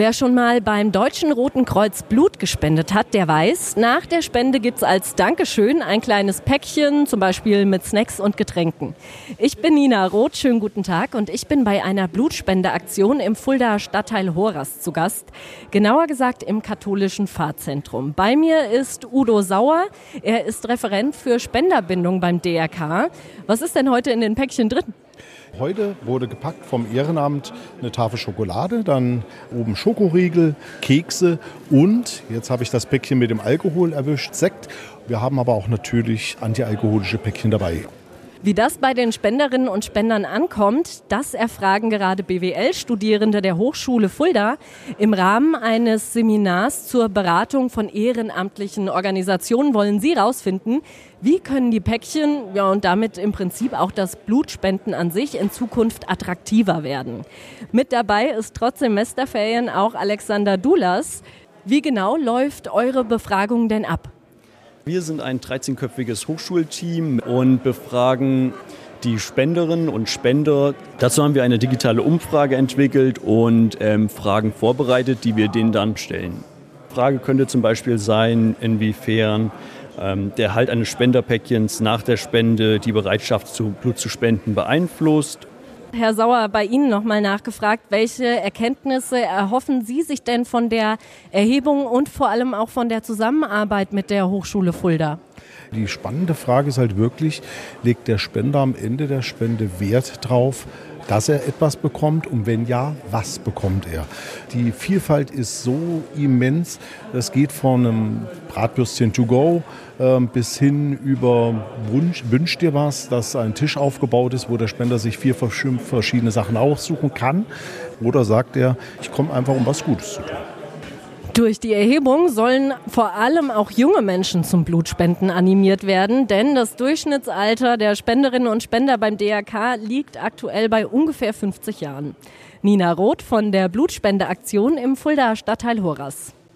Wer schon mal beim Deutschen Roten Kreuz Blut gespendet hat, der weiß, nach der Spende gibt's als Dankeschön ein kleines Päckchen, zum Beispiel mit Snacks und Getränken. Ich bin Nina Roth, schönen guten Tag und ich bin bei einer Blutspendeaktion im Fulda Stadtteil Horas zu Gast, genauer gesagt im katholischen Pfarrzentrum. Bei mir ist Udo Sauer, er ist Referent für Spenderbindung beim DRK. Was ist denn heute in den Päckchen drin? Heute wurde gepackt vom Ehrenamt eine Tafel Schokolade, dann oben Schokoriegel, Kekse und, jetzt habe ich das Päckchen mit dem Alkohol erwischt, Sekt. Wir haben aber auch natürlich antialkoholische Päckchen dabei. Wie das bei den Spenderinnen und Spendern ankommt, das erfragen gerade BWL-Studierende der Hochschule Fulda im Rahmen eines Seminars zur Beratung von ehrenamtlichen Organisationen wollen sie herausfinden, wie können die Päckchen ja, und damit im Prinzip auch das Blutspenden an sich in Zukunft attraktiver werden. Mit dabei ist trotz Semesterferien auch Alexander Dulas. Wie genau läuft eure Befragung denn ab? Wir sind ein 13-köpfiges Hochschulteam und befragen die Spenderinnen und Spender. Dazu haben wir eine digitale Umfrage entwickelt und ähm, Fragen vorbereitet, die wir denen dann stellen. Frage könnte zum Beispiel sein, inwiefern ähm, der Halt eines Spenderpäckchens nach der Spende die Bereitschaft, zu Blut zu spenden beeinflusst Herr Sauer, bei Ihnen nochmal nachgefragt, welche Erkenntnisse erhoffen Sie sich denn von der Erhebung und vor allem auch von der Zusammenarbeit mit der Hochschule Fulda? Die spannende Frage ist halt wirklich, legt der Spender am Ende der Spende Wert drauf, dass er etwas bekommt und wenn ja, was bekommt er? Die Vielfalt ist so immens. Es geht von einem Bratwürstchen to go äh, bis hin über Wunsch, Wünsch dir was, dass ein Tisch aufgebaut ist, wo der Spender sich vier verschiedene Sachen aussuchen kann. Oder sagt er, ich komme einfach, um was Gutes zu tun. Durch die Erhebung sollen vor allem auch junge Menschen zum Blutspenden animiert werden, denn das Durchschnittsalter der Spenderinnen und Spender beim DRK liegt aktuell bei ungefähr 50 Jahren. Nina Roth von der Blutspendeaktion im Fulda Stadtteil Horas.